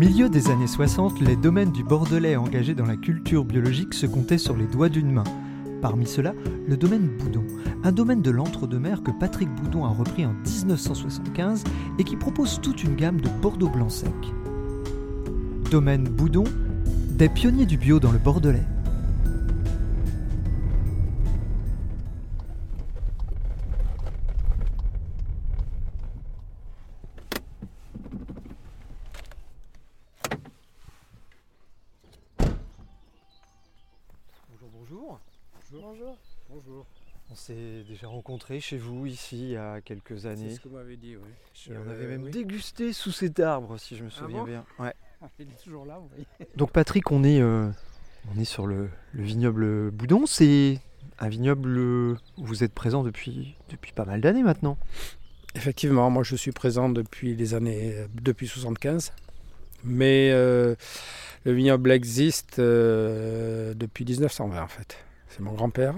Milieu des années 60, les domaines du Bordelais engagés dans la culture biologique se comptaient sur les doigts d'une main. Parmi ceux-là, le domaine Boudon, un domaine de l'entre-deux-mer que Patrick Boudon a repris en 1975 et qui propose toute une gamme de Bordeaux blanc sec. Domaine Boudon, des pionniers du bio dans le Bordelais. S'est déjà rencontrés chez vous ici il y a quelques C'est années. ce que vous m'avez dit, oui. Et on Euh, avait même oui. dégusté sous cet arbre, si je me souviens bon bien. Ouais. Ah, il est toujours là, vous voyez. Donc Patrick, on est, euh, on est sur le, le vignoble Boudon. C'est un vignoble où vous êtes présent depuis, depuis pas mal d'années maintenant. Effectivement, moi je suis présent depuis les années, depuis 75. Mais euh, le vignoble existe euh, depuis 1920 en fait. C'est mon grand-père,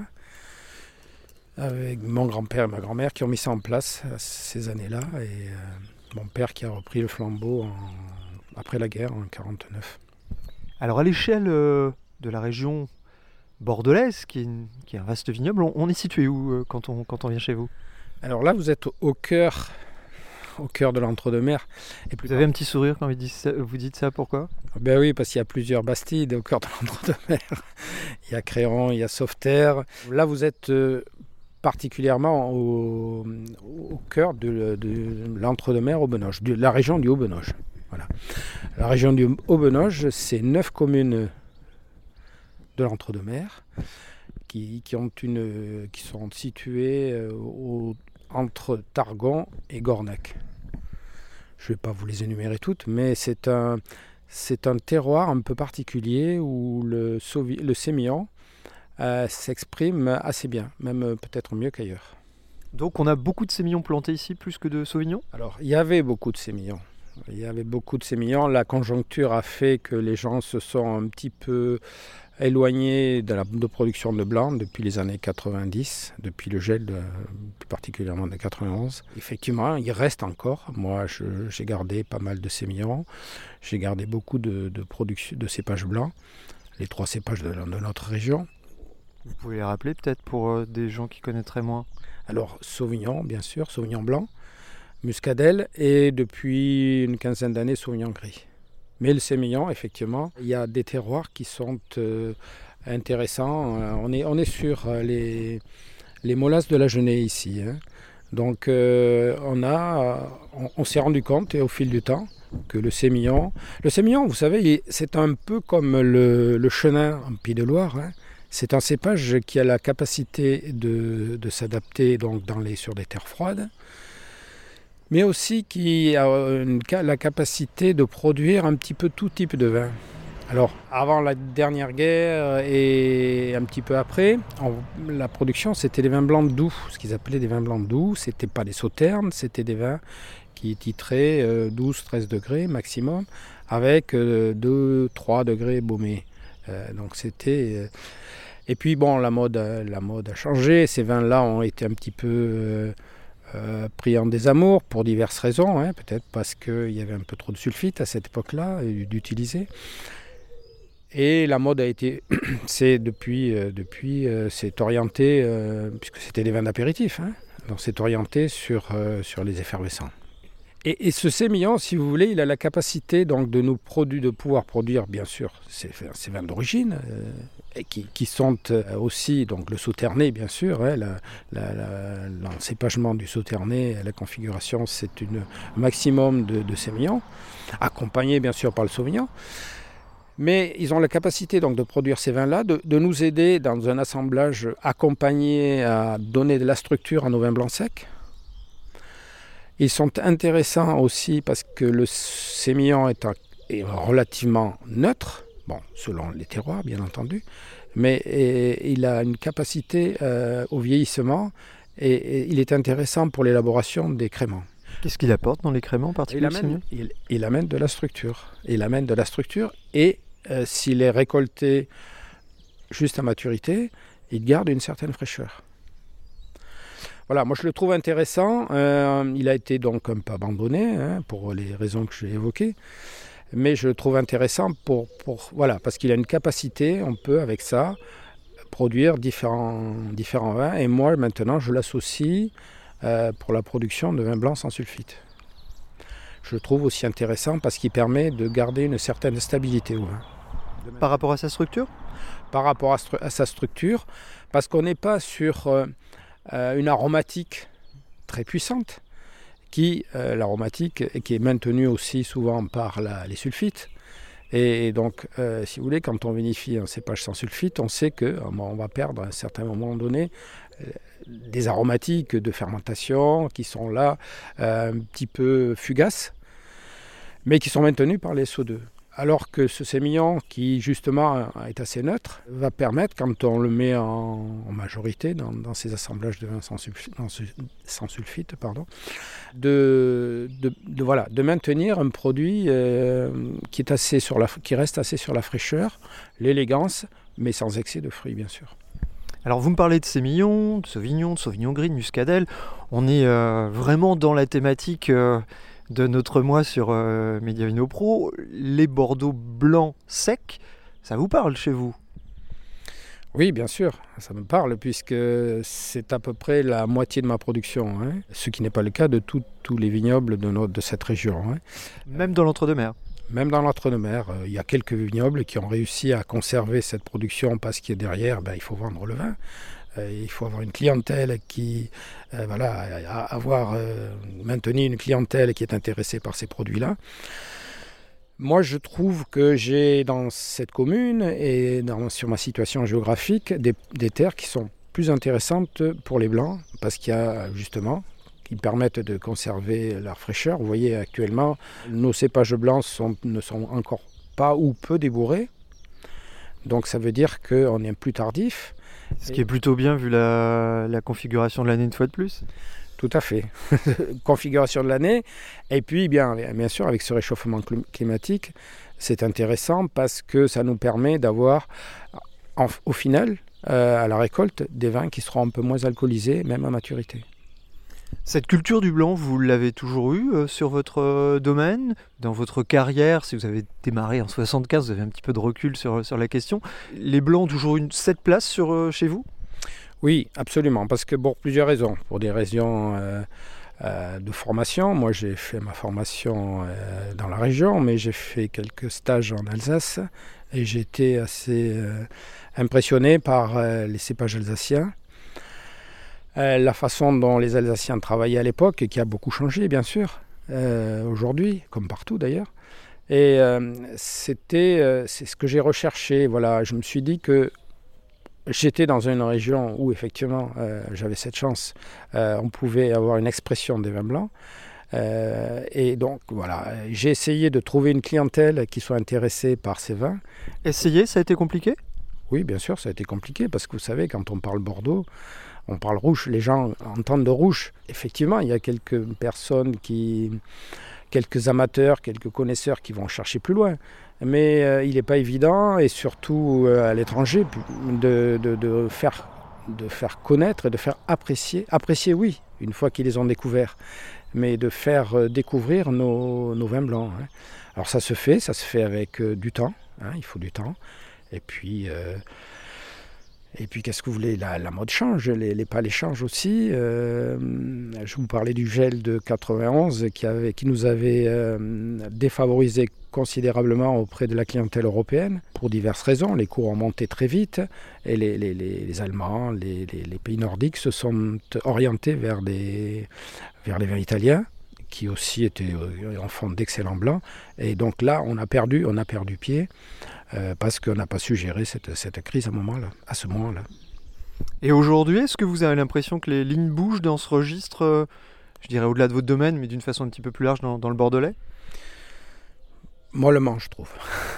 avec mon grand-père et ma grand-mère qui ont mis ça en place ces années-là. Et euh, mon père qui a repris le flambeau en- après la guerre en 49. Alors à l'échelle euh, de la région bordelaise, qui est, une- qui est un vaste vignoble, on, on est situé où euh, quand, on, quand on vient chez vous? Alors là, vous êtes au- cœur, au cœur de l'entre-deux-mer. Et plus Vous avez un petit sourire quand vous dites ça, vous dites ça pourquoi? Ben oui, parce qu'il y a plusieurs Bastides au cœur de l'entre-deux-mer. Il y a Créron, il y a Sauveterre. Là, vous êtes particulièrement au, cœur de, de l'entre-deux-mer Haut-Benoge, de la région du Haut-Benoge. Voilà. La région du Haut-Benoge, c'est neuf communes de l'entre-deux-mer qui, sont situées euh, entre Targon et Gornac. Je ne vais pas vous les énumérer toutes, mais c'est un, terroir un peu particulier où le, le sémillant euh, s'exprime assez bien, même peut-être mieux qu'ailleurs. Donc on a beaucoup de sémillons plantés ici, plus que de sauvignons? Alors, il y avait beaucoup de sémillants. Il y avait beaucoup de sémillants. La conjoncture a fait que les gens se sont un petit peu éloignés de la de production de blanc depuis les années 90, depuis le gel, de- plus particulièrement de 91. Effectivement, il reste encore. Moi, j'ai gardé pas mal de sémillants. J'ai gardé beaucoup de, de production de cépages blancs, les trois cépages de notre région. Vous pouvez les rappeler peut-être pour euh, des gens qui connaîtraient moins? Alors, Sauvignon, bien sûr, Sauvignon blanc, Muscadelle et depuis une quinzaine d'années, Sauvignon gris. Mais le sémillant, effectivement, il y a des terroirs qui sont euh, intéressants. Euh, on, est, on est sur les, les molasses de la Genée ici. hein. Donc, on, on, s'est rendu compte, et au fil du temps, que le sémillant, le sémillant, vous savez, c'est un peu comme le, le chenin en Pays de Loire. hein. C'est un cépage qui a la capacité de, s'adapter donc les, sur des terres froides, mais aussi qui a ca- la capacité de produire un petit peu tout type de vin. Alors, avant la dernière guerre et un petit peu après, la production, c'était des vins blancs doux, ce qu'ils appelaient des vins blancs doux. C'était pas des sauternes, c'était des vins qui titraient 12-13 degrés maximum, avec 2-3 degrés baumés. Euh, donc c'était... euh, et puis bon, la mode, a- la mode a changé. Ces vins-là ont été un petit peu euh, euh, pris en désamour pour diverses raisons. hein. Peut-être parce qu'il y avait un peu trop de sulfite à cette époque-là d'utiliser. Et la mode a été, c'est depuis, euh, depuis, euh, c'est orienté, euh, puisque c'était des vins d'apéritif, hein, donc c'est orienté sur, euh, sur les effervescents. Et, ce sémillant, si vous voulez, il a la capacité donc de nous produire, de pouvoir produire, bien sûr, ces, vins d'origine, euh, qui, qui sont euh, aussi donc le sauterné, bien sûr, hein, l'encépagement du sauterné, la configuration, c'est un maximum de, de sémillants, accompagné bien sûr par le sauvignon. Mais ils ont la capacité donc de produire ces vins-là, de nous aider dans un assemblage accompagné à donner de la structure à nos vins blancs secs. Ils sont intéressants aussi parce que le sémillon est, un- est relativement neutre, bon, selon les terroirs bien entendu, mais et- il a une capacité euh, au vieillissement et, et il est intéressant pour l'élaboration des créments. Qu'est-ce qu'il apporte dans les créments en Il amène, il amène de la structure. Il amène de la structure et euh, s'il est récolté juste à maturité, il garde une certaine fraîcheur. Voilà, moi je le trouve intéressant. Euh, il a été donc un peu abandonné hein, pour les raisons que j'ai évoquées. Mais je le trouve intéressant pour, pour voilà, parce qu'il a une capacité, on peut avec ça produire différents, différents vins. Et moi maintenant je l'associe euh, pour la production de vin blanc sans sulfite. Je le trouve aussi intéressant parce qu'il permet de garder une certaine stabilité au vin. Par rapport à sa structure? Par rapport à, stru- à sa structure, parce qu'on n'est pas sur euh, une aromatique très puissante, qui, euh, l'aromatique, qui est maintenue aussi souvent par les sulfites. Et, donc, euh, si vous voulez, quand on vinifie un cépage sans sulfite, on sait qu'on va perdre à un certain moment donné euh, des aromatiques de fermentation qui sont là euh, un petit peu fugaces, mais qui sont maintenus par les SO2. Alors que ce sémillon, qui justement est assez neutre, va permettre, quand on le met en, majorité dans, ces assemblages de vin sans sulfite, pardon, de, maintenir un produit euh, qui reste assez sur la fraîcheur, l'élégance, mais sans excès de fruits, bien sûr. Alors vous me parlez de sémillon, de sauvignon, de sauvignon gris, de muscadelle. On est euh, vraiment dans la thématique euh, de notre mois sur euh, Mediavino Pro. Les Bordeaux blancs secs, ça vous parle chez vous? Oui, bien sûr, ça me parle puisque c'est à peu près la moitié de ma production, hein, ce qui n'est pas le cas de tous les vignobles de, notre- de cette région. hein. Même dans l'entre-deux-mer? Même dans l'entre-deux-mer, euh, il y a quelques vignobles qui ont réussi à conserver cette production parce que derrière, ben, il faut vendre le vin. Euh, il faut avoir une clientèle qui, euh, voilà, avoir euh, maintenu une clientèle qui est intéressée par ces produits-là. Moi, je trouve que j'ai dans cette commune et dans- sur ma situation géographique des, terres qui sont plus intéressantes pour les blancs parce qu'il y a justement qui permettent de conserver leur fraîcheur. Vous voyez actuellement, nos cépages blancs ne sont encore pas ou peu débourrés. Donc ça veut dire qu'on est plus tardif. Ce qui est plutôt bien vu la, la configuration de l'année une fois de plus. Tout à fait. Configuration de l'année. Et puis, bien, bien sûr, avec ce réchauffement clim- climatique, c'est intéressant parce que ça nous permet d'avoir, au final, euh, à la récolte, des vins qui seront un peu moins alcoolisés, même à maturité. Cette culture du blanc, vous l'avez toujours eue euh, sur votre euh, domaine, dans votre carrière, si vous avez démarré en 75, vous avez un petit peu de recul sur, sur la question. Les blancs ont toujours une cette place euh, chez vous? Oui, absolument, parce que pour plusieurs raisons. Pour des raisons de formation, moi j'ai fait ma formation dans la région, mais j'ai fait quelques stages en Alsace et j'ai été assez impressionné par les cépages alsaciens. Euh, la façon dont les Alsaciens travaillaient à l'époque, et qui a beaucoup changé bien sûr, euh, aujourd'hui, comme partout d'ailleurs. Et euh, c'était, c'est ce que j'ai recherché. Voilà, je me suis dit que J'étais dans une région où effectivement j'avais cette chance, on pouvait avoir une expression des vins blancs. Euh, et donc voilà, j'ai essayé de trouver une clientèle qui soit intéressée par ces vins. Essayez, ça a été compliqué? Oui, bien sûr, ça a été compliqué parce que vous savez, quand on parle Bordeaux, on parle rouge, les gens entendent de rouge. Effectivement, il y a quelques personnes qui, quelques amateurs, quelques connaisseurs qui vont chercher plus loin. Mais euh, il n'est pas évident, et surtout euh, à l'étranger, de, faire, connaître et de faire apprécier. Apprécier, oui, une fois qu'ils les ont découverts, mais de faire euh, découvrir nos, vins blancs. hein. Alors ça se fait, ça se fait avec du temps, hein, il faut du temps. Et puis, et puis qu'est-ce que vous voulez la, mode change, les, les palais changent aussi. Euh, je vous parlais du gel de 91 qui, nous avait euh, défavorisé considérablement auprès de la clientèle européenne pour diverses raisons. Les cours ont monté très vite et les, Allemands, les pays nordiques se sont orientés vers, des, vers les vins italiens qui aussi étaient euh, en font d'excellents blancs. Et donc là, on a perdu, on a perdu pied euh, parce qu'on n'a pas su gérer cette, cette crise à, un moment -là, à ce moment-là. Et aujourd'hui, est-ce que vous avez l'impression que les lignes bougent dans ce registre euh, je dirais au-delà de votre domaine, mais d'une façon un petit peu plus large dans, dans le Bordelais? Mollement, je trouve.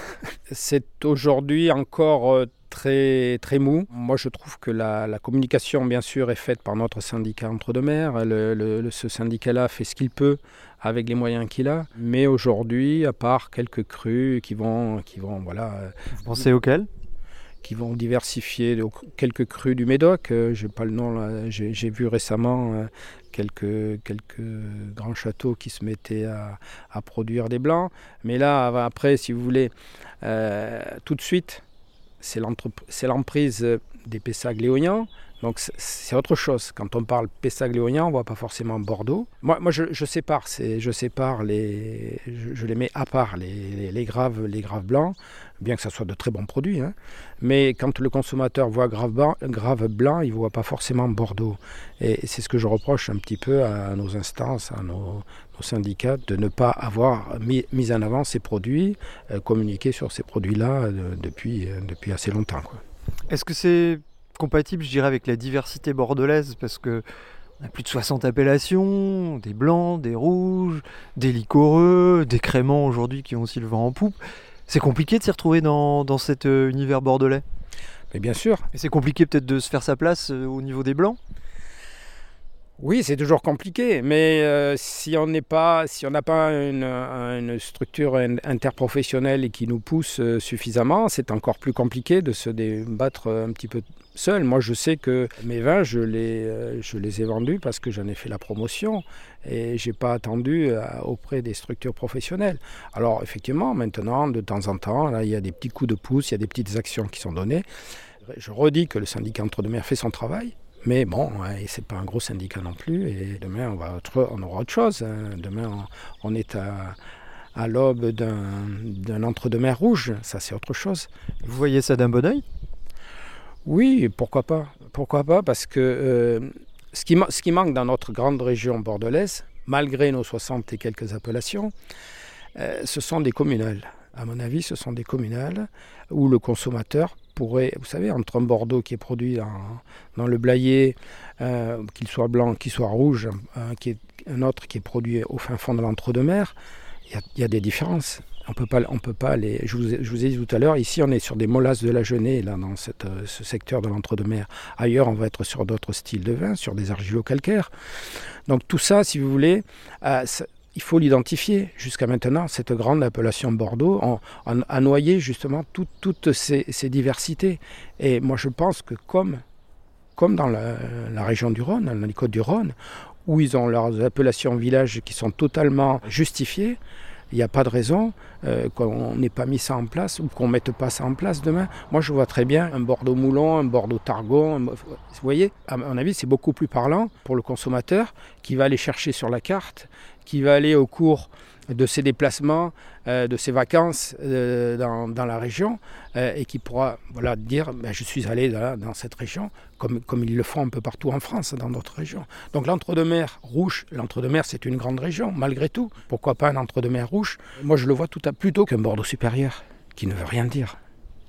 C'est aujourd'hui encore très, très mou. Moi, je trouve que la, la, communication, bien sûr, est faite par notre syndicat Entre-deux-Mers. Le, le, ce syndicat-là fait ce qu'il peut avec les moyens qu'il a. Mais aujourd'hui, à part quelques crues qui vont... Qui vont voilà, Vous pensez auxquelles? qui vont diversifier quelques crues du Médoc. Euh, j'ai pas le nom J'ai vu récemment euh, quelques, quelques grands châteaux qui se mettaient à, à produire des blancs. Mais là, après, si vous voulez, euh, tout de suite, c'est l'emprise des Pessac léoniens. Donc c'est autre chose. Quand on parle Pessac-Léognan, on ne voit pas forcément Bordeaux. Moi, moi je, je sépare, je sépare les, je, les mets à part les, les, graves, les graves blancs, bien que ce soit de très bons produits. Hein. Mais quand le consommateur voit grave blanc, grave blanc il ne voit pas forcément Bordeaux. Et c'est ce que je reproche un petit peu à nos instances, à nos, syndicats, de ne pas avoir mis, mis en avant ces produits, euh, communiqué sur ces produits-là euh, depuis, euh, depuis assez longtemps. Est-ce que c'est compatible, je dirais, avec la diversité bordelaise? Parce que on a plus de 60 appellations, des blancs, des rouges, des liquoreux, des créments aujourd'hui qui ont aussi le vent en poupe. C'est compliqué de s'y retrouver dans, dans cet euh, univers bordelais? Mais bien sûr. Et c'est compliqué peut-être de se faire sa place euh, au niveau des blancs? Oui, c'est toujours compliqué, mais euh, si on n'a pas une, structure interprofessionnelle qui nous pousse euh, suffisamment, c'est encore plus compliqué de se débattre un petit peu seul. Moi, je sais que mes vins, je les, euh, je les ai vendus parce que j'en ai fait la promotion et j'ai pas attendu auprès des structures professionnelles. Alors, effectivement, maintenant, de temps en temps, là, il y a des petits coups de pouce, il y a des petites actions qui sont données. Je redis que le syndicat Entre-deux-Mers fait son travail. Mais bon, c'est pas un gros syndicat non plus. Et demain, on, va autre, on aura autre chose. Hein. Demain, on, on est à, à l'aube d'un entre-deux-mers rouge. Ça, c'est autre chose. Vous voyez ça d'un bon oeil? Oui, pourquoi pas Pourquoi pas Parce que euh, ce, qui, ce qui manque dans notre grande région bordelaise, malgré nos 60 et quelques appellations, euh, ce sont des communales. À mon avis, ce sont des communales où le consommateur pourrait, vous savez, entre un Bordeaux qui est produit dans, le Blayais, euh, qu'il soit blanc, qu'il soit rouge, euh, est un autre qui est produit au fin fond de l'entre-deux-mers, il y, a des différences. On peut pas, on peut pas les. Je vous, ai dit tout à l'heure, ici on est sur des molasses de la Genée, là dans cette, ce secteur de l'entre-deux-mers. Ailleurs, on va être sur d'autres styles de vin, sur des argilo-calcaires. Donc tout ça, si vous voulez, euh, il faut l'identifier. Jusqu'à maintenant, cette grande appellation Bordeaux a, a noyé justement tout, toutes ces, diversités. Et moi, je pense que comme, comme dans la, la, région du Rhône, dans les côtes du Rhône, où ils ont leurs appellations villages qui sont totalement justifiées, il n'y a pas de raison euh, qu'on n'ait pas mis ça en place ou qu'on ne mette pas ça en place demain. Moi, je vois très bien un Bordeaux Moulon, un Bordeaux Targon. Vous voyez, à mon avis, c'est beaucoup plus parlant pour le consommateur qui va aller chercher sur la carte, qui va aller au cours de ses déplacements, euh, de ses vacances euh, dans, dans, la région euh, et qui pourra voilà, dire ben, je suis allé dans cette région comme, comme ils le font un peu partout en France, dans d'autres régions. Donc l'entre-deux-mer rouge, l'entre-deux-mer c'est une grande région malgré tout. Pourquoi pas un entre-deux-mer rouge? Moi je le vois tout à plutôt qu'un Bordeaux supérieur qui ne veut rien dire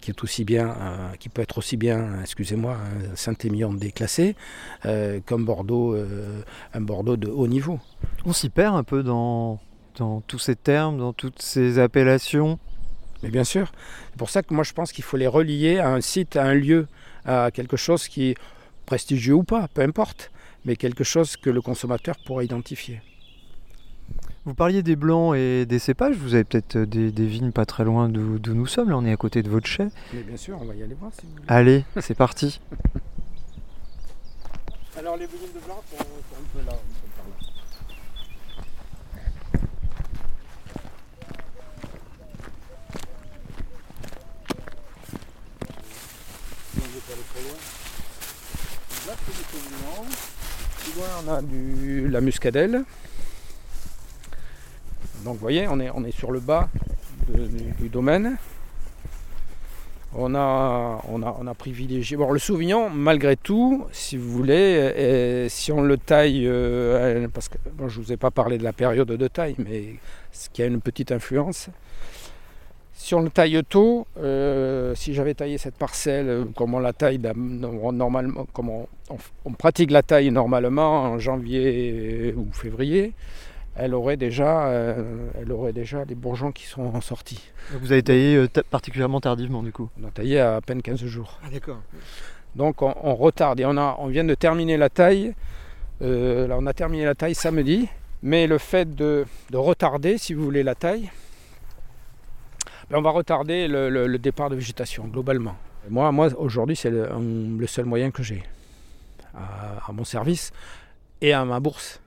qui est aussi bien, qui peut être aussi bien, excusez-moi, Saint-Émilion déclassé, qu'un Bordeaux, un Bordeaux de haut niveau. On s'y perd un peu dans, dans tous ces termes, dans toutes ces appellations. Mais bien sûr, c'est pour ça que moi je pense qu'il faut les relier à un site, à un lieu, à quelque chose qui est prestigieux ou pas, peu importe, mais quelque chose que le consommateur pourra identifier. Vous parliez des blancs et des cépages, vous avez peut-être des, des, vignes pas très loin d'où nous sommes, là on est à côté de votre chai. Mais bien sûr, on va y aller voir si vous voulez. Allez, c'est parti. Alors les vignes de blanc sont, sont un peu là. On a du, la muscadelle. Donc vous voyez, on est, sur le bas du, domaine. On a, on a, privilégié. Bon, le Sauvignon, malgré tout, si vous voulez, si on le taille, euh, parce que je ne vous ai pas parlé de la période de taille, mais ce qui a une petite influence, Si on le taille tôt, euh, si j'avais taillé cette parcelle euh, comme on la taille normalement, comme on, on pratique la taille normalement en janvier ou février, elle aurait déjà, euh, elle aurait déjà les bourgeons qui sont sortis. Vous avez taillé euh, particulièrement tardivement du coup On a taillé à, peine 15 jours. Ah d'accord. Donc on, retarde et on, a, on vient de terminer la taille. Euh, là on a terminé la taille samedi, mais le fait de, retarder, si vous voulez, la taille, ben, on va retarder le, départ de végétation globalement. Moi, moi aujourd'hui, c'est le, seul moyen que j'ai à mon service et à ma bourse.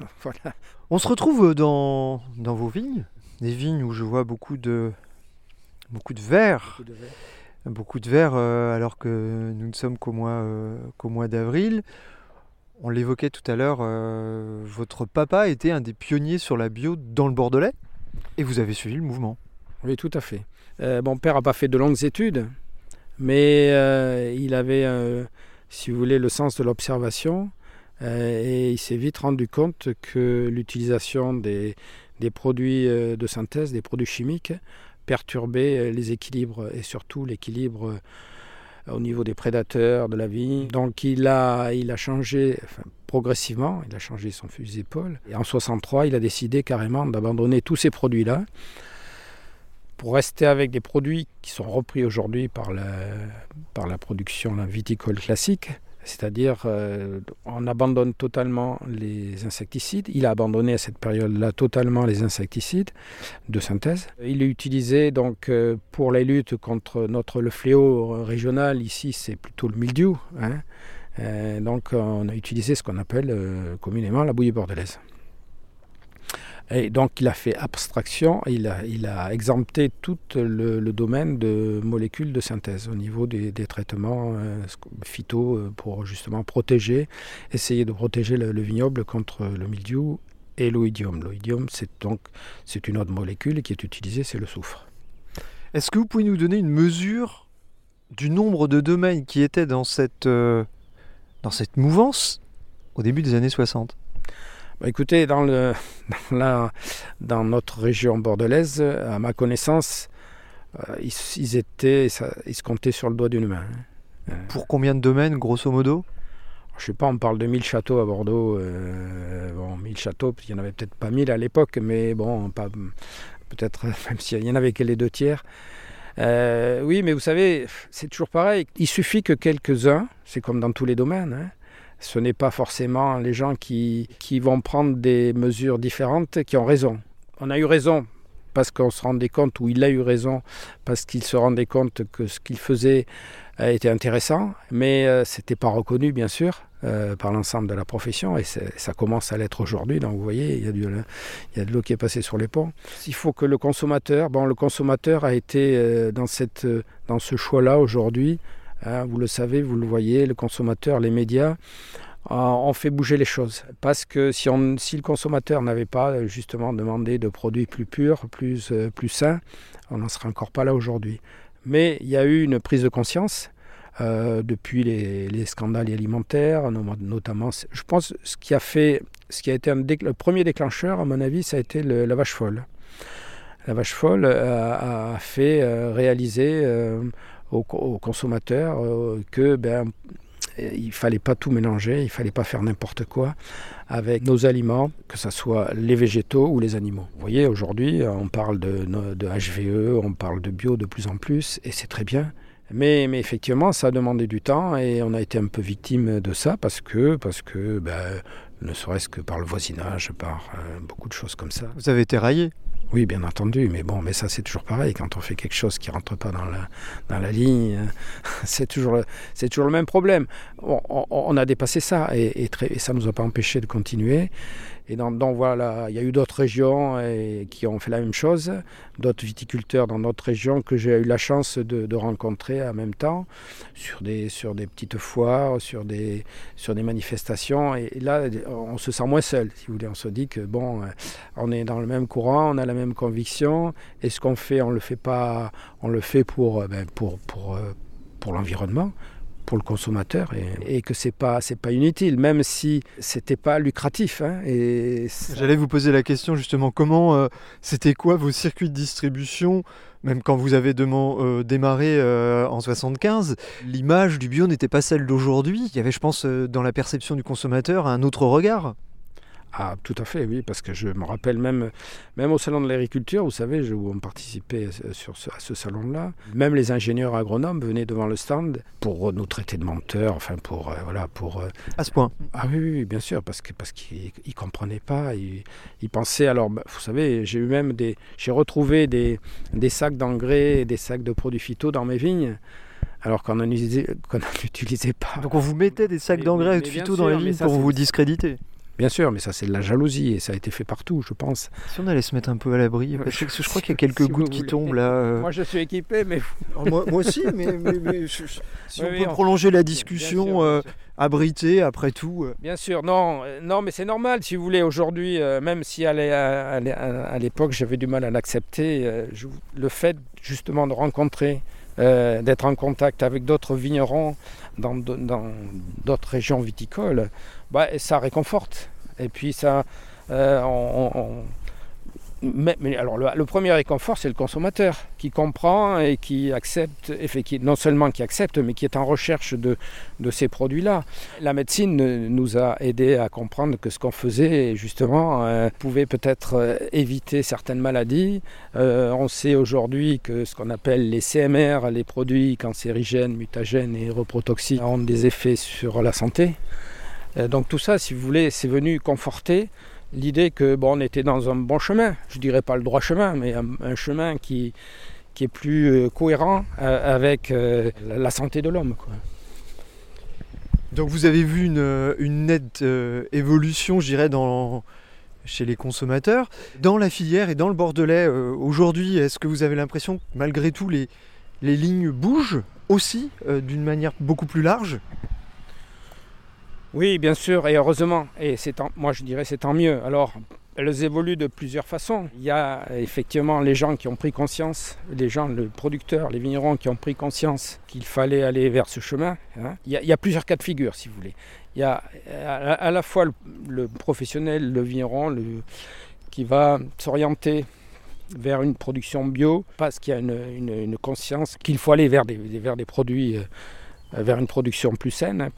On se retrouve dans, dans vos vignes, des vignes où je vois beaucoup de, beaucoup de verre. Beaucoup de verre, euh, alors que nous ne sommes qu'au mois, euh, qu'au mois d'avril. On l'évoquait tout à l'heure, euh, votre papa était un des pionniers sur la bio dans le Bordelais et vous avez suivi le mouvement. Oui, tout à fait. mon père n'a pas fait de longues études, mais il avait, si vous voulez, le sens de l'observation euh, et il s'est vite rendu compte que l'utilisation des, produits euh, de synthèse, des produits chimiques, perturbait euh, les équilibres et surtout l'équilibre au niveau des prédateurs de la vigne. Donc il a, il a changé progressivement, il a changé son fusil d'épaule. Et en 63, il a décidé carrément d'abandonner tous ces produits-là pour rester avec des produits qui sont repris aujourd'hui par la, par la production viticole classique, c'est-à-dire, euh, on abandonne totalement les insecticides. Il a abandonné à cette période-là totalement les insecticides de synthèse. Il est utilisé donc euh, pour la lutte contre notre le fléau régional. Ici, c'est plutôt le mildiou. Hein. Euh, donc, on a utilisé ce qu'on appelle communément la bouillie bordelaise. Et donc il a fait abstraction, il a, exempté tout le, domaine de molécules de synthèse au niveau des, traitements euh, phyto euh, pour justement protéger, essayer de protéger le, vignoble contre le mildiou et l'oïdium. L'oïdium, c'est donc c'est une autre molécule qui est utilisée, c'est le soufre. Est-ce que vous pouvez nous donner une mesure du nombre de domaines qui étaient dans cette, euh, dans cette mouvance au début des années 60 bah, écoutez, dans, le, dans, notre région bordelaise, à ma connaissance, euh, ils, étaient, ils se comptaient sur le doigt d'une main. Hein. Pour combien de domaines, grosso modo? Je sais pas, on parle de 1000 châteaux à Bordeaux. Euh, bon, 1000 châteaux, il n'y en avait peut-être pas 1000 à l'époque, mais bon, pas, peut-être, même s'il y en avait que les deux tiers. Euh, oui, mais vous savez, c'est toujours pareil. Il suffit que quelques-uns, c'est comme dans tous les domaines, hein, ce n'est pas forcément les gens qui, qui vont prendre des mesures différentes qui ont raison. On a eu raison parce qu'on se rendait compte, ou il a eu raison, parce qu'il se rendait compte que ce qu'il faisait était intéressant, mais euh, ce n'était pas reconnu, bien sûr, euh, par l'ensemble de la profession, et ça commence à l'être aujourd'hui. Donc vous voyez, il y, a du, il y a de l'eau qui est passée sur les ponts. Il faut que le consommateur, bon, le consommateur a été euh, dans, cette, dans ce choix-là aujourd'hui, Hein, vous le savez, vous le voyez, le consommateur, les médias ont fait bouger les choses. Parce que si, on, si le consommateur n'avait pas justement demandé de produits plus purs, plus, euh, plus sains, on n'en serait encore pas là aujourd'hui. Mais il y a eu une prise de conscience euh, depuis les, scandales alimentaires, notamment, je pense, ce qui a fait, ce qui a été le premier déclencheur, à mon avis, ça a été la vache folle. La vache folle a, fait euh, réaliser aux, consommateurs euh, que ben, il fallait pas tout mélanger, il fallait pas faire n'importe quoi avec nos aliments, que ce soit les végétaux ou les animaux. Vous voyez, aujourd'hui, on parle de, HVE, on parle de bio de plus en plus, et c'est très bien. Mais, mais, effectivement, ça a demandé du temps et on a été un peu victime de ça parce que, parce que ben, ne serait-ce que par le voisinage, par euh, beaucoup de choses comme ça. Vous avez été raillé? Oui, bien entendu, mais bon, mais ça c'est toujours pareil. Quand on fait quelque chose qui rentre pas dans la, dans la ligne, c'est toujours, toujours le même problème. On, a dépassé ça et, et, ça nous a pas empêché de continuer. Et donc, voilà, il y a eu d'autres régions qui ont fait la même chose, d'autres viticulteurs dans d'autres régions que j'ai eu la chance de, rencontrer en même temps sur des, sur des petites foires, sur des, sur des manifestations. Et, là, on se sent moins seul, si vous voulez. On se dit que bon, euh, on est dans le même courant, on a la même conviction, et ce qu'on fait, on le fait pas, on le fait pour, euh, ben, pour, pour, euh, pour l'environnement pour le consommateur et, que c'est pas c'est pas inutile, même si c'était pas lucratif. hein, et J'allais vous poser la question justement, comment euh, c'était quoi vos circuits de distribution même quand vous avez euh, démarré euh, en 75, l'image du bio n'était pas celle d'aujourd'hui? Il y avait, je pense, dans la perception du consommateur, un autre regard. Ah, tout à fait, oui, parce que je me rappelle même, même au salon de l'agriculture, vous savez, je- où on participait sur ce- à ce salon-là, même les ingénieurs agronomes venaient devant le stand pour nous traiter de menteurs, enfin pour, euh, voilà, pour... euh, À ce point. Ah oui, oui, bien sûr, parce que parce qu'ils ne comprenaient pas, ils, ils pensaient, alors, bah, vous savez, j'ai eu même des... J'ai retrouvé des, des sacs d'engrais et des sacs de produits phyto dans mes vignes, alors qu'on n'en utilisait, qu'on n'en utilisait pas. Donc on vous mettait des sacs d'engrais et de phyto dans les vignes pour vous discréditer. Bien sûr, mais ça c'est de la jalousie et ça a été fait partout, je pense. Si on allait se mettre un peu à l'abri, parce que je crois qu'il y a quelques Si gouttes qui tombent là. euh. Moi je suis équipé, mais Oh, moi, moi aussi, mais, mais- mais je- si Oui, on oui, peut on- prolonger la Bien discussion, sûr, euh, bien sûr. abrité après tout. euh. Bien sûr, non, non, mais c'est normal si vous voulez. Aujourd'hui, euh, même si à l'é- à l'é- à l'époque j'avais du mal à l'accepter, euh, le fait justement de rencontrer, euh, d'être en contact avec d'autres vignerons dans d'autres régions viticoles, bah, ça réconforte. Et puis ça, euh, alors le, premier réconfort, c'est le consommateur qui comprend et qui accepte, et qui- non seulement qui accepte, mais qui est en recherche de, ces produits-là. La médecine nous a aidé à comprendre que ce qu'on faisait, justement, euh, pouvait peut-être euh, éviter certaines maladies. On sait aujourd'hui que ce qu'on appelle les CMR, les produits cancérigènes, mutagènes et reprotoxiques, ont des effets sur la santé. Euh, donc tout ça, si vous voulez, c'est venu conforter l'idée que bon, on était dans un bon chemin. Je dirais pas le droit chemin, mais un, chemin qui, qui est plus euh, cohérent euh, avec la, santé de l'homme. Donc vous avez vu une, une nette évolution, je dirais, dans, chez les consommateurs. Dans la filière et dans le Bordelais, aujourd'hui, est-ce que vous avez l'impression que malgré tout, les, les lignes bougent aussi d'une manière beaucoup plus large? Oui, bien sûr, et heureusement. Et c'est moi, je dirais c'est tant mieux. Alors, elles évoluent de plusieurs façons. Il y a effectivement les gens qui ont pris conscience, les gens, le producteur, les vignerons qui ont pris conscience qu'il fallait aller vers ce chemin. hein. Il, y a, plusieurs cas de figure, si vous voulez. Il y a euh, à, la fois le, professionnel, le vigneron, qui va s'orienter vers une production bio parce qu'il y a une conscience qu'il faut aller vers des, vers des produits, euh, vers une production plus saine hein,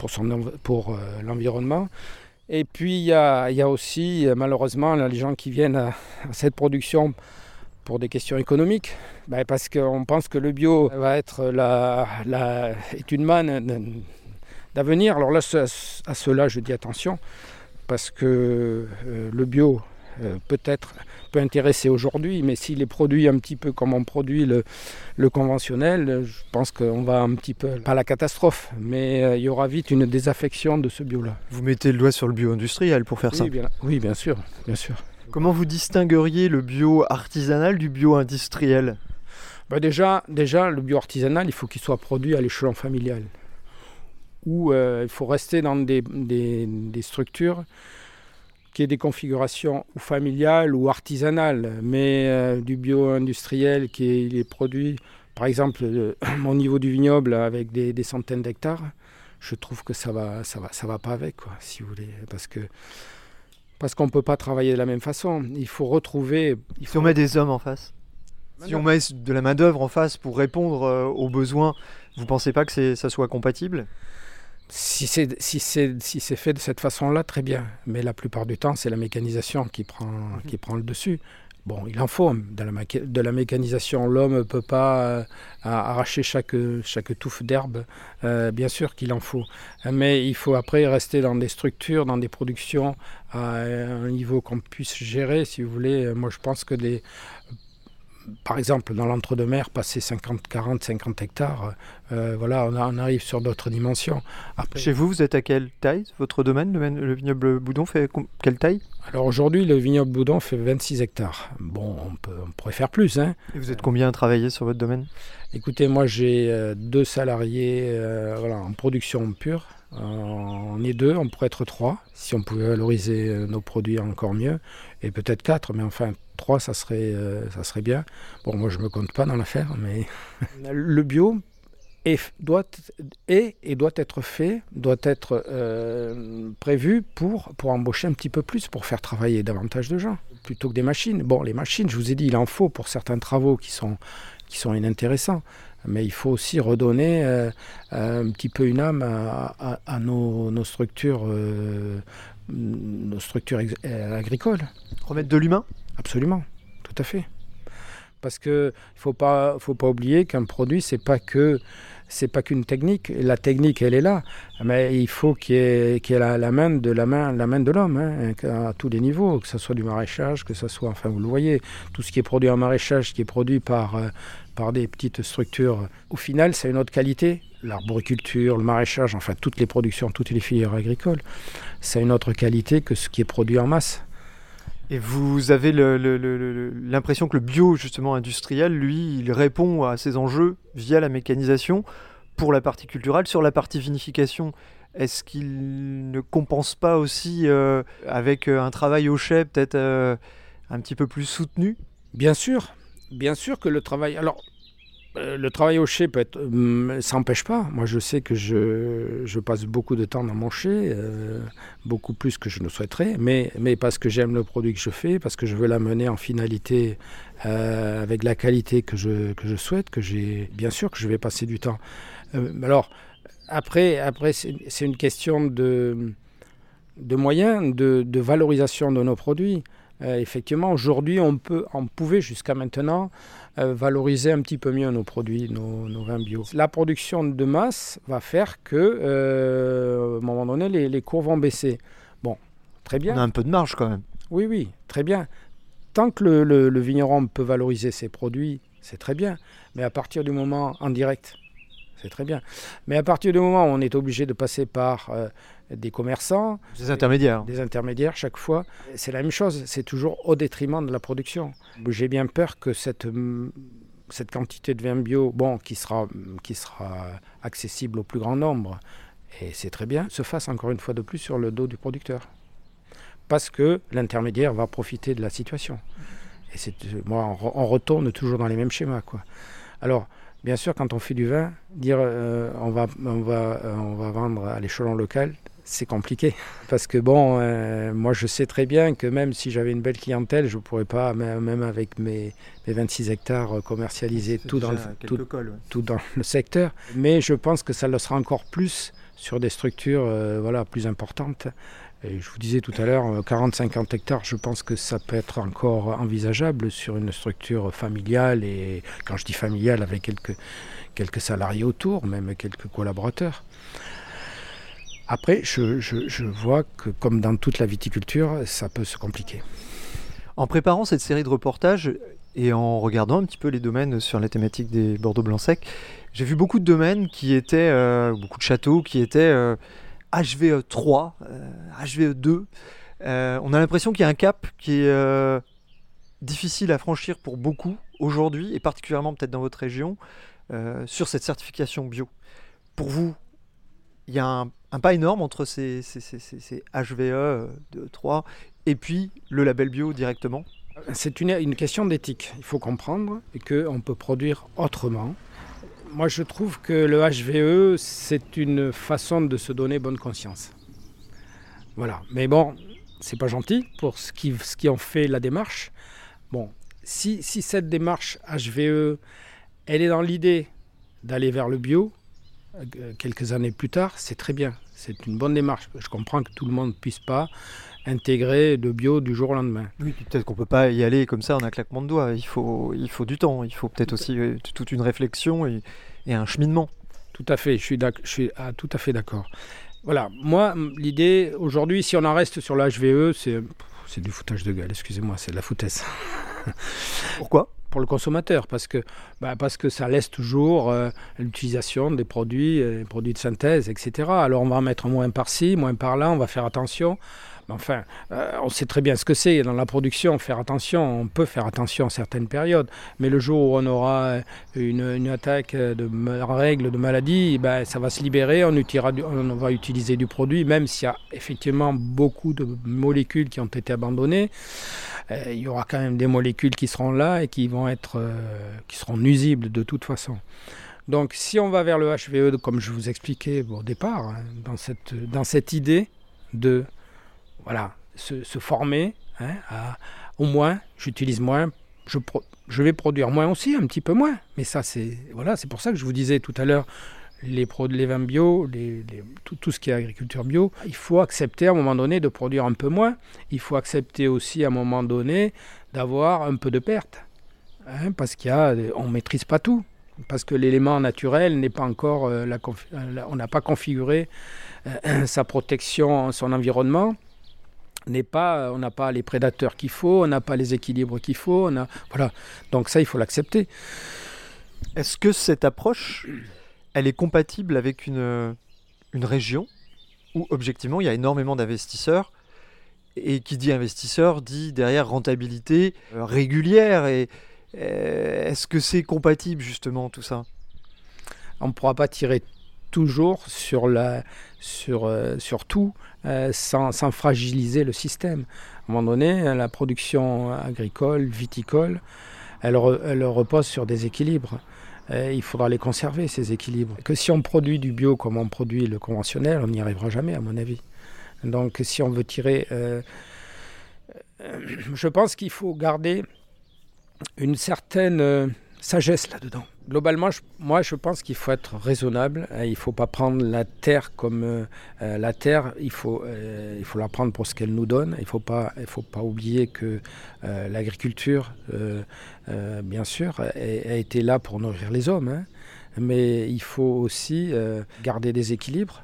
pour, euh, l'environnement. Et puis il y a, aussi euh, malheureusement les gens qui viennent à, cette production pour des questions économiques, ben, parce qu'on pense que le bio va être la, est une manne d'avenir. Alors là, à cela, je dis attention, parce que euh, le bio euh, peut-être peut intéresser aujourd'hui, mais s'il est produit un petit peu comme on produit le, le conventionnel, je pense qu'on va un petit peu, pas la catastrophe, mais euh, il y aura vite une désaffection de ce bio-là. Vous mettez le doigt sur le bio industriel pour faire ça. Oui bien, oui, bien sûr, bien sûr. Comment vous distingueriez le bio artisanal du bio industriel? Bah déjà, déjà, le bio artisanal, il faut qu'il soit produit à l'échelon familial. Ou euh, il faut rester dans des, des- des structures qui des configurations ou familiales ou artisanales, mais euh, du bio industriel qui est, il est produit, par exemple, euh, au niveau du vignoble avec des, des centaines d'hectares, je trouve que ça va, ça va, ça va pas avec, quoi, si vous voulez, parce que parce qu'on peut pas travailler de la même façon. Il faut retrouver. Il Si faut on met des hommes en face Si on met de la main-d'œuvre en face pour répondre euh, aux besoins, vous pensez pas que ça soit compatible? Si c'est si c'est si c'est fait de cette façon-là, très bien. Mais la plupart du temps, c'est la mécanisation qui prend qui prend le dessus. Bon, il en faut de la, maquet- de la mécanisation. L'homme ne peut pas euh, arracher chaque chaque touffe d'herbe. Euh, bien sûr qu'il en faut, mais il faut après rester dans des structures, dans des productions à un niveau qu'on puisse gérer, si vous voulez. Moi, je pense que les par exemple, dans l'entre-deux-mer, passer 50, 40, 50 hectares, euh, voilà, on, a- on arrive sur d'autres dimensions. Après, Chez vous, vous êtes à quelle taille? Votre domaine, le, le vignoble Boudon, fait quelle taille? Alors aujourd'hui, le vignoble Boudon fait 26 hectares. Bon, on, peut, on pourrait faire plus. Hein. Et vous êtes combien à travailler sur votre domaine? Écoutez, moi j'ai euh, deux salariés euh, voilà, en production pure. On est deux, on pourrait être trois, si on pouvait valoriser nos produits encore mieux. Et peut-être quatre, mais enfin trois, ça serait, euh, ça serait bien. Bon, moi je me compte pas dans l'affaire, mais le bio est, doit, et doit être fait, doit être euh, prévu pour, pour embaucher un petit peu plus, pour faire travailler davantage de gens, plutôt que des machines. Bon, les machines, je vous ai dit, il en faut pour certains travaux qui sont, qui sont inintéressants. Mais il faut aussi redonner euh, un petit peu une âme à, nos, structures, nos structures euh, agricoles. Remettre de l'humain? Absolument, tout à fait. Parce que il faut pas, faut pas oublier qu'un produit c'est pas que c'est pas qu'une technique. La technique elle est là, mais il faut qu'il y ait, qu'il y ait la, la main de la main, la main de l'homme hein, à tous les niveaux, que ce soit du maraîchage, que ce soit, enfin vous le voyez, tout ce qui est produit en maraîchage, qui est produit par euh, par des petites structures. Au final, c'est une autre qualité. L'arboriculture, le maraîchage, enfin toutes les productions, toutes les filières agricoles, c'est une autre qualité que ce qui est produit en masse. Et vous avez l'impression que le bio, justement industriel, lui, il répond à ces enjeux via la mécanisation pour la partie culturelle. Sur la partie vinification, est-ce qu'il ne compense pas aussi euh, avec euh, un travail au chai peut-être euh, un petit peu plus soutenu? Bien sûr, bien sûr que le travail. Alors, euh, le travail au chai peut être. hum, ça n'empêche pas. Moi, je sais que je, passe beaucoup de temps dans mon chai, euh, beaucoup plus que je ne souhaiterais, mais, parce que j'aime le produit que je fais, parce que je veux l'amener en finalité euh, avec la qualité que je, souhaite, que j'ai. Bien sûr que je vais passer du temps. Alors, après, après c'est une question de, moyens, de valorisation de nos produits. Euh, effectivement, aujourd'hui, on, peut, on pouvait jusqu'à maintenant euh, valoriser un petit peu mieux nos produits, nos, nos vins bio. La production de masse va faire que, euh, à un moment donné, les, les cours vont baisser. Bon, très bien. On a un peu de marge quand même. Oui, oui, très bien. Tant que le, le- le vigneron peut valoriser ses produits, c'est très bien. Mais à partir du moment en direct, c'est très bien. Mais à partir du moment où on est obligé de passer par euh, des commerçants, Des intermédiaires. des intermédiaires chaque fois, c'est la même chose. C'est toujours au détriment de la production. J'ai bien peur que cette, cette quantité de vin bio, bon, qui sera, qui sera accessible au plus grand nombre, et c'est très bien, se fasse encore une fois de plus sur le dos du producteur. Parce que l'intermédiaire va profiter de la situation. Et c'est, moi, on retourne toujours dans les mêmes schémas, quoi. Alors, bien sûr, quand on fait du vin, dire euh, on, va, on, va, euh, on va vendre à l'échelon local, c'est compliqué. Parce que bon, euh, moi je sais très bien que même si j'avais une belle clientèle, je ne pourrais pas, même avec mes, mes 26 hectares, commercialiser tout dans, le, tout, tout dans le secteur. Mais je pense que ça le sera encore plus sur des structures euh, voilà, plus importantes. Je vous disais tout à l'heure, euh, 40-50 hectares, je pense que ça peut être encore envisageable sur une structure familiale. Et quand je dis familiale, avec quelques, quelques salariés autour, même quelques collaborateurs. Après, je, je- je vois que comme dans toute la viticulture, ça peut se compliquer. En préparant cette série de reportages et en regardant un petit peu les domaines sur la thématique des Bordeaux blancs secs, j'ai vu beaucoup de domaines qui étaient, euh, beaucoup de châteaux qui étaient euh, HVE 3, euh, HVE 2. Euh, on a l'impression qu'il y a un cap qui est euh, difficile à franchir pour beaucoup aujourd'hui, et particulièrement peut-être dans votre région, euh, sur cette certification bio. Pour vous, il y a un, pas énorme entre ces HVE 2, 3 et puis le label bio directement? C'est une, une question d'éthique. Il faut comprendre qu'on peut produire autrement. Moi, je trouve que le HVE, c'est une façon de se donner bonne conscience. Voilà. Mais bon, c'est pas gentil pour ce qui, ce qui en fait la démarche. Bon, si, si cette démarche HVE, elle est dans l'idée d'aller vers le bio, euh, quelques années plus tard, c'est très bien. C'est une bonne démarche. Je comprends que tout le monde ne puisse pas intégrer le bio du jour au lendemain. Oui, peut-être qu'on peut pas y aller comme ça en un claquement de doigts. Il faut, il faut du temps. Il faut peut-être aussi euh, toute une réflexion et, et un cheminement. Tout à fait, je suis, je suis ah, tout à fait d'accord. Voilà, moi, l'idée, aujourd'hui, si on en reste sur l'HVE, c'est c'est du foutage de gueule, excusez-moi, c'est de la foutaise Pourquoi? Pour le consommateur, parce que, bah, parce que ça laisse toujours euh, l'utilisation des produits, euh, des produits de synthèse, etc. Alors on va en mettre moins par-ci, moins par-là, on va faire attention. Enfin, euh, on sait très bien ce que c'est. Dans la production, faire attention, on peut faire attention à certaines périodes, mais le jour où on aura une, attaque de règles de maladie, ben, ça va se libérer, on, on va utiliser du produit, même s'il y a effectivement beaucoup de molécules qui ont été abandonnées, euh, il y aura quand même des molécules qui seront là et qui vont être, euh, seront nuisibles de toute façon. Donc si on va vers le HVE, comme je vous expliquais au départ, hein, dans, cette, dans cette idée de voilà, se, former hein, au moins, j'utilise moins, je, vais produire moins aussi, un petit peu moins. Mais ça, c'est voilà, c'est pour ça que je vous disais tout à l'heure, les, les vins bio, tout, ce qui est agriculture bio, il faut accepter à un moment donné de produire un peu moins. Il faut accepter aussi à un moment donné d'avoir un peu de perte. Hein, parce qu'il y a, on ne maîtrise pas tout. Parce que l'élément naturel n'est pas encore, euh, euh, on n'a pas configuré euh, sa protection, son environnement n'est pas, on n'a pas les prédateurs qu'il faut, on n'a pas les équilibres qu'il faut, on a, voilà. Donc ça, il faut l'accepter. Est-ce que cette approche, elle est compatible avec une, euh, une région où objectivement il y a énormément d'investisseurs et qui dit investisseur dit derrière rentabilité euh, régulière et euh, est-ce que c'est compatible justement tout ça? On ne pourra pas tirer toujours sur, la, sur, euh, sur tout euh, sans, fragiliser le système. À un moment donné, la production agricole, viticole, elle, re- elle repose sur des équilibres. Il faudra les conserver, ces équilibres. Que si on produit du bio comme on produit le conventionnel, on n'y arrivera jamais, à mon avis. Donc, si on veut tirer. euh, euh, je pense qu'il faut garder une certaine sagesse là-dedans. Globalement, moi, je pense qu'il faut être raisonnable. hein, Il ne faut pas prendre la terre comme euh, euh, la terre. Il faut, euh, il faut la prendre pour ce qu'elle nous donne. Il ne faut pas, oublier que l'agriculture, bien sûr, a, été là pour nourrir les hommes. hein. Mais il faut aussi garder des équilibres.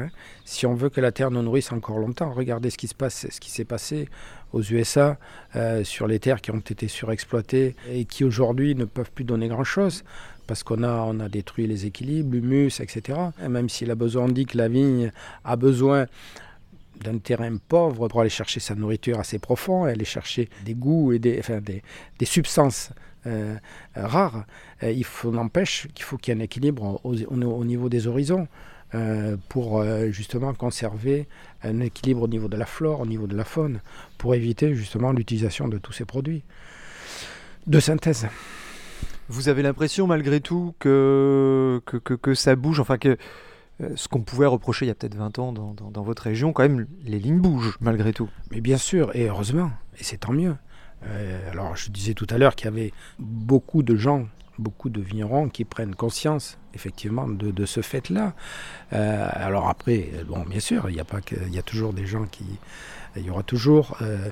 Hein. Si on veut que la terre nous nourrisse encore longtemps, regardez ce qui se passe, ce qui s'est passé aux USA euh, sur les terres qui ont été surexploitées et qui aujourd'hui ne peuvent plus donner grand-chose parce qu'on a, on a détruit les équilibres, l'humus, etc. Et même si la besoin dit que la vigne a besoin d'un terrain pauvre pour aller chercher sa nourriture assez profond aller chercher des goûts et des, enfin, des, des substances euh, rares, euh, il faut n'empêche qu'il faut qu'il y ait un équilibre au niveau des horizons euh, pour euh, justement conserver un équilibre au niveau de la flore, au niveau de la faune, pour éviter justement l'utilisation de tous ces produits de synthèse. Vous avez l'impression malgré tout que, que, que- que ça bouge, enfin que euh, ce qu'on pouvait reprocher il y a peut-être 20 ans dans, dans- dans votre région, quand même les lignes bougent malgré tout. Mais bien sûr, et heureusement, et c'est tant mieux. Euh, alors, je disais tout à l'heure qu'il y avait beaucoup de gens, beaucoup de vignerons qui prennent conscience, effectivement, de, de ce fait-là. Euh, alors après, euh, bon, bien sûr, il y a pas il y a toujours des gens qui, il y aura toujours euh,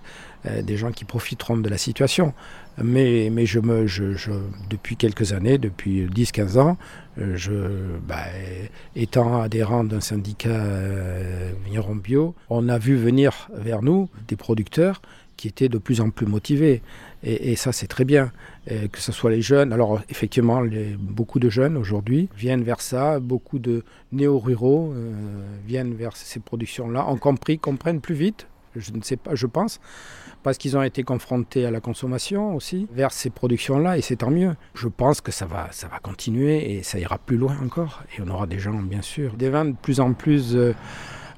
des gens qui profiteront de la situation. Mais, mais je me, je, depuis quelques années, depuis 10-15 ans, je, bah, étant adhérent d'un syndicat euh, vigneron bio, on a vu venir vers nous des producteurs qui étaient de plus en plus motivés. Et, ça, c'est très bien. Que ce soit les jeunes. Alors, effectivement, beaucoup de jeunes aujourd'hui viennent vers ça. Beaucoup de néo-ruraux euh, viennent vers ces productions-là, ont compris, comprennent plus vite. Je ne sais pas, je pense, parce qu'ils ont été confrontés à la consommation aussi, vers ces productions-là, et c'est tant mieux. Je pense que ça va, ça va continuer et ça ira plus loin encore. Et on aura des gens, bien sûr, des vins de plus en plus. euh,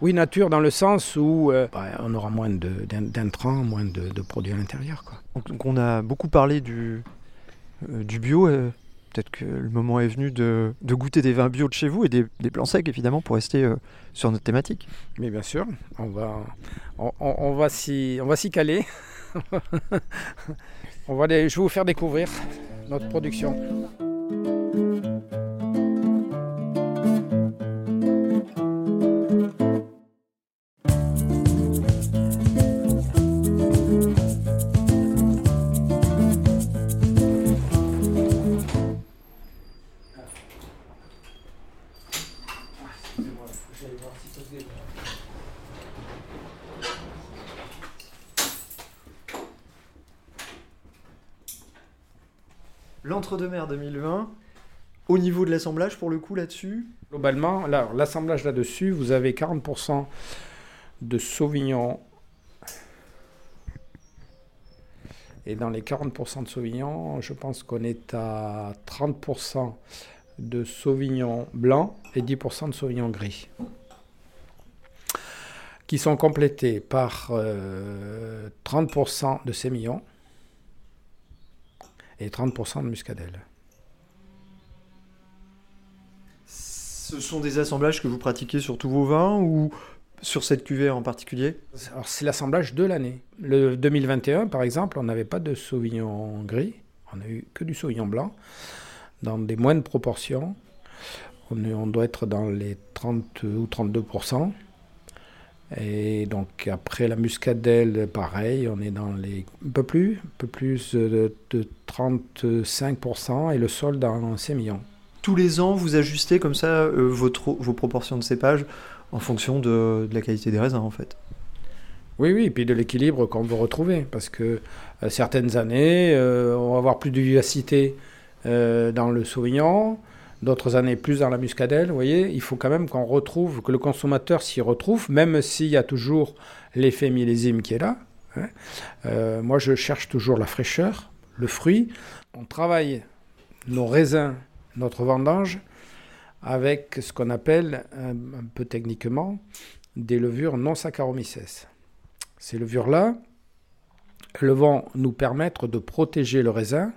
oui, nature dans le sens où euh, bah, on aura moins d'intrants, moins de, de produits à l'intérieur. Donc, donc on a beaucoup parlé du, euh, du bio. euh, Peut-être que le moment est venu de, de goûter des vins bio de chez vous et des, des plans secs, évidemment, pour rester euh, sur notre thématique. Mais bien sûr, on va, on, on- on va s'y, on va s'y caler. on va les- je vais vous faire découvrir notre production. L'entre-deux-mer 2020, au niveau de l'assemblage, pour le coup, là-dessus, Globalement, l'assemblage là-dessus, vous avez 40% de Sauvignon. Et dans les 40% de Sauvignon, je pense qu'on est à 30% de Sauvignon blanc et 10% de Sauvignon gris. Qui sont complétés par euh, 30% de sémillon et 30% de muscadelle. Ce sont des assemblages que vous pratiquez sur tous vos vins ou sur cette cuvée en particulier? Alors c'est l'assemblage de l'année. Le 2021, par exemple, on n'avait pas de Sauvignon gris, on a eu que du Sauvignon blanc, dans des moindres proportions. On doit être dans les 30 ou 32 Et donc après la muscadelle, pareil, on est dans les un peu plus, un peu plus de, de 35% et le sol dans 6 millions. Tous les ans, vous ajustez comme ça euh, votre- vos proportions de cépage en fonction de, de la qualité des raisins en fait? Oui, oui, et puis de l'équilibre qu'on veut retrouver, parce que euh, certaines années, euh, on va avoir plus de vivacité dans le Sauvignon, d'autres années plus dans la Muscadelle. Vous voyez, il faut quand même qu'on retrouve, que le consommateur s'y retrouve, même s'il y a toujours l'effet millésime qui est là. hein. Euh, moi, je cherche toujours la fraîcheur, le fruit. On travaille nos raisins, notre vendange, avec ce qu'on appelle, un, peu techniquement, des levures non Saccharomyces. Ces levures-là, elles vont nous permettre de protéger le raisin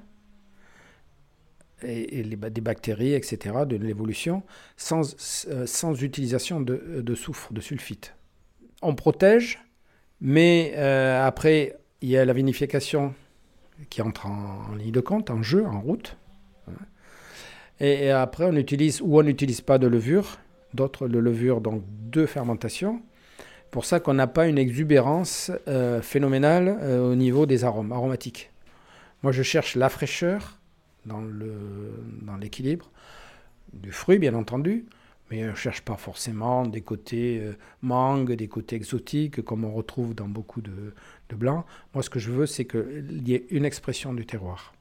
et, les, des bactéries, etc., de l'évolution, sans, euh, sans utilisation de, de soufre, de sulfite. On protège, mais euh, après, il y a la vinification qui entre en, ligne de compte, en jeu, en route. hein. Et, après, on utilise, ou on n'utilise pas de levure, d'autres de levure, donc de fermentation pour ça qu'on n'a pas une exubérance euh, phénoménale au niveau des arômes aromatiques. Moi, je cherche la fraîcheur dans le- dans l'équilibre du fruit, bien entendu, mais je ne cherche pas forcément des côtés euh, mangue, des côtés exotiques, comme on retrouve dans beaucoup de, de blancs. Moi, ce que je veux, c'est qu'il y ait une expression du terroir,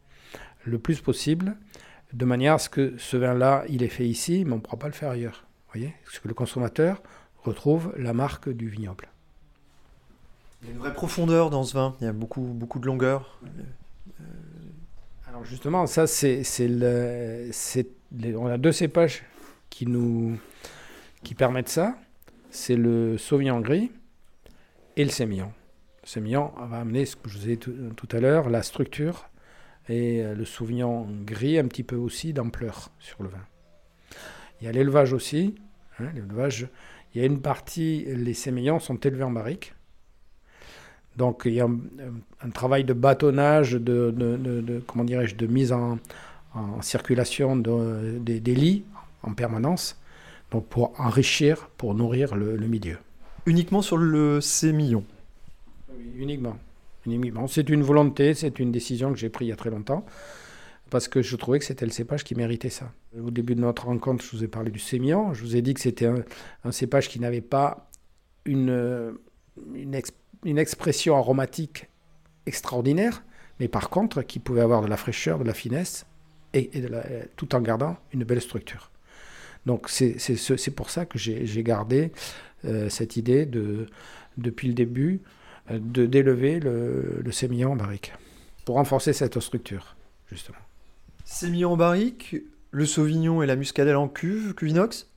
le plus possible, de manière à ce que ce vin-là, il est fait ici, mais on ne pourra pas le faire ailleurs. Vous voyez? Parce que le consommateur retrouve la marque du vignoble. Il y a une vraie profondeur dans ce vin, il y a beaucoup, beaucoup de longueur. Alors justement, ça c'est le on a deux cépages qui nous qui permettent ça. C'est le Sauvignon gris et le Sémillon. Le Sémillon va amener ce que je vous ai dit tout, tout à l'heure, la structure et euh, le Sauvignon gris un petit peu aussi d'ampleur sur le vin. Il y a l'élevage aussi. hein, l'élevage. Il y a une partie, les sémillons sont élevés en barrique. Donc il y a un, un travail de bâtonnage, de, de- de- de- comment dirais-je, de mise en, en circulation de- des, des lits en permanence, donc pour enrichir, pour nourrir le, le milieu. Uniquement sur le sémillon? Oui, uniquement. uniquement. C'est une volonté, c'est une décision que j'ai prise il y a très longtemps, parce que je trouvais que c'était le cépage qui méritait ça. Au début de notre rencontre, je vous ai parlé du sémillon, je vous ai dit que c'était un, un cépage qui n'avait pas une, une, ex- une expression aromatique extraordinaire, mais par contre qui pouvait avoir de la fraîcheur, de la finesse, et, et de la- tout en gardant une belle structure. Donc c'est c'est ce- c'est pour ça que j'ai gardé euh, cette idée de, depuis le début euh, de d'élever le, le sémillon en barrique pour renforcer cette structure, justement. Sémillon en barrique, le sauvignon et la muscadelle en cuve, cuve inox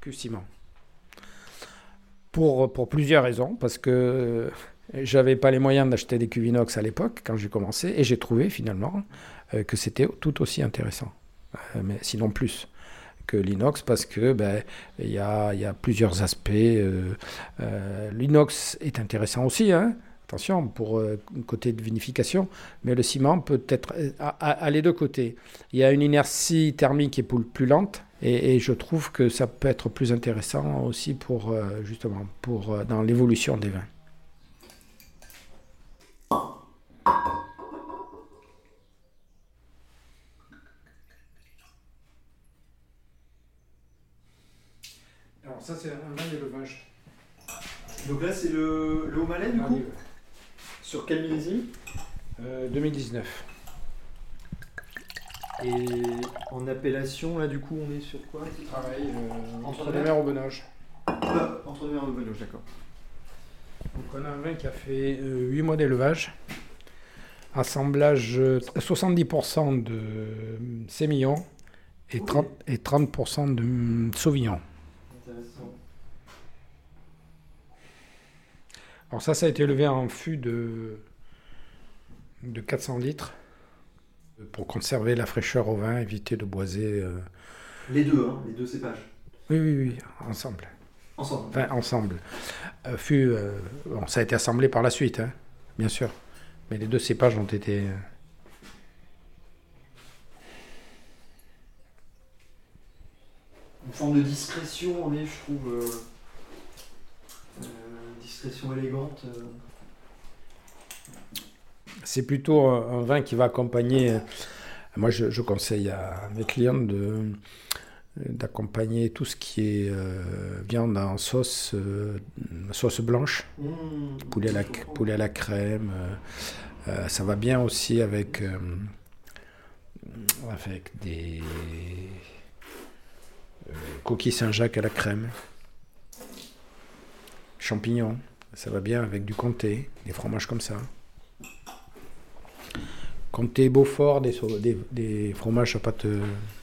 que ciment. Pour, plusieurs raisons, parce que j'avais pas les moyens d'acheter des cuves inox à l'époque quand j'ai commencé, et j'ai trouvé finalement euh, que c'était tout aussi intéressant, Euh, mais sinon plus que l'inox, parce que ben, il y, a, y a plusieurs aspects. euh, l'inox est intéressant aussi, hein, attention, pour euh, côté de vinification, mais le ciment peut être à, à- à les deux côtés. Il y a une inertie thermique qui est plus lente, et, et je trouve que ça peut être plus intéressant aussi pour euh, justement pour euh, dans l'évolution des vins. Alors ça c'est un vin d'élevage. Donc là c'est le, le haut malais du coup Sur quel millésime Euh, 2019. Et en appellation là du coup on est sur quoi? Travail euh, Entre au Benage. Ah, Entre mer et Benoît, d'accord. Donc on a un vin qui a fait 8 mois d'élevage. Assemblage euh, 70% de euh, sémillon et 30%, et 30 de sauvignon. Intéressant. Alors ça, ça a été élevé en fût de, de 400 litres pour conserver la fraîcheur au vin, éviter de boiser euh, Les deux, hein, les deux cépages. Oui, oui, oui, ensemble. Ensemble. Enfin, ensemble. Euh, fut, euh, bon, ça a été assemblé par la suite, hein, bien sûr. Mais les deux cépages ont été. Une forme de discrétion en est, je trouve. discrétion élégante. C'est plutôt un, un vin qui va accompagner. euh, Moi, je, je conseille à mes clients de d'accompagner tout ce qui est euh, viande en sauce, euh, sauce blanche, Mmh, poulet à la, poulet à la crème. euh, ça va bien aussi avec, avec des coquilles Saint-Jacques à la crème, champignons. Ça va bien avec du comté, des fromages comme ça. Comté Beaufort, des, sau- des, des fromages à pâte,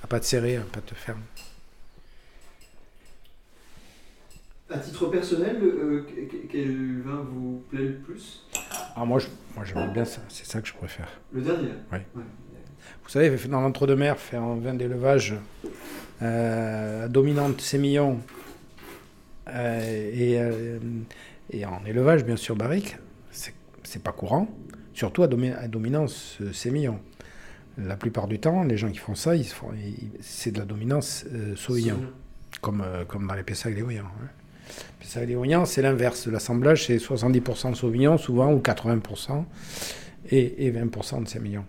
à pâte serrée, à pâte ferme. À titre personnel, euh, que- que- quel vin vous plaît le plus? Ah, moi, je- moi j'aime bien ça, c'est ça que je préfère. Le dernier? Oui. Vous savez, dans l'entre-deux-mer, faire un vin d'élevage euh, dominante sémillon euh, et, et en élevage, bien sûr, barrique, c'est c'est pas courant, surtout à, domi- à dominance euh, sémillon. La plupart du temps, les gens qui font ça, c'est de la dominance euh, sauvignon, comme, euh, comme dans les Pessac léoyans. Hein. Pessac léoyans, c'est l'inverse. L'assemblage, c'est 70% de sauvignon, souvent, ou 80%, et, et 20% de sémillon.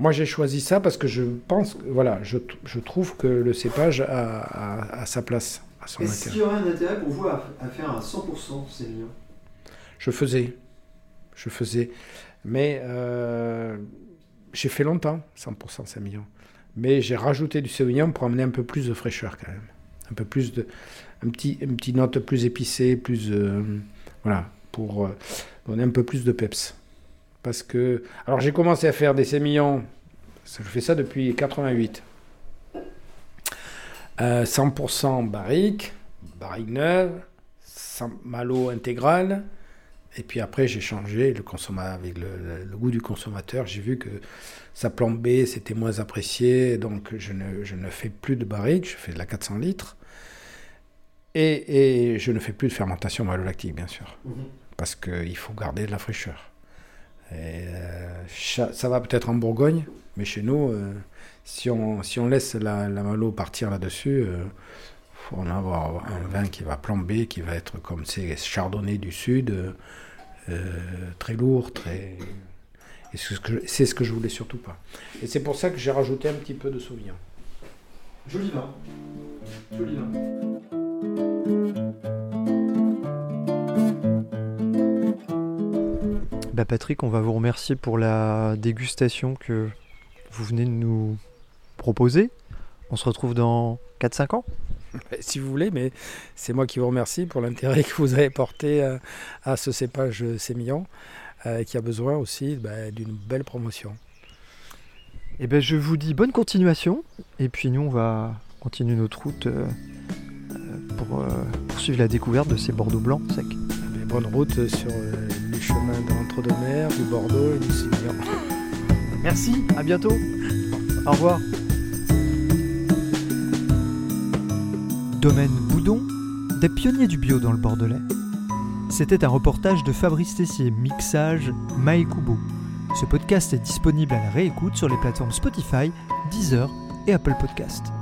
Moi, j'ai choisi ça parce que je pense, voilà, je, je trouve que le cépage a, a- a sa place, à son Est-ce qu'il y aurait un intérêt pour vous à, à faire un 100% sémillon? Je faisais, je faisais, mais euh, j'ai fait longtemps 100% sémillon. Mais j'ai rajouté du sauvignon pour amener un peu plus de fraîcheur quand même, un peu plus de, un petit, une petite note plus épicée, plus, euh, voilà, pour euh, donner un peu plus de peps. Parce que, alors j'ai commencé à faire des sémillons, je fais ça depuis 88. Euh, 100% barrique, barrique neuve, malo intégral. Et puis après, j'ai changé le avec le, le- le goût du consommateur. J'ai vu que sa plombée, c'était moins apprécié. Donc, je ne, je ne fais plus de barrique, je fais de la 400 litres. Et, et je ne fais plus de fermentation malolactique, bien sûr. Parce qu'il faut garder de la fraîcheur. Et, euh, ça va peut-être en Bourgogne, mais chez nous, euh, si, on, si on laisse la, la malo partir là-dessus, euh, faut en avoir un vin qui va plomber, qui va être comme ces chardonnays du sud, euh, euh, très lourd, très. Et c'est ce, que je, c'est ce que je voulais surtout pas. Et c'est pour ça que j'ai rajouté un petit peu de sauvignon. Joli vin. Joli vin. Bah Patrick, on va vous remercier pour la dégustation que vous venez de nous proposer. On se retrouve dans 4-5 ans Si vous voulez, mais c'est moi qui vous remercie pour l'intérêt que vous avez porté à, à ce cépage sémillon, euh, qui a besoin aussi bah, d'une belle promotion. Eh ben, je vous dis bonne continuation. Et puis nous, on va continuer notre route euh, euh, pour euh, poursuivre la découverte de ces Bordeaux blancs secs. Mais bonne route sur euh, les chemins de l'entre-deux-mer, du Bordeaux et du Sémillon. Merci, à bientôt. Au revoir. Domaine Boudon, des pionniers du bio dans le Bordelais. C'était un reportage de Fabrice Tessier, mixage Maekubo. Ce podcast est disponible à la réécoute sur les plateformes Spotify, Deezer et Apple Podcast.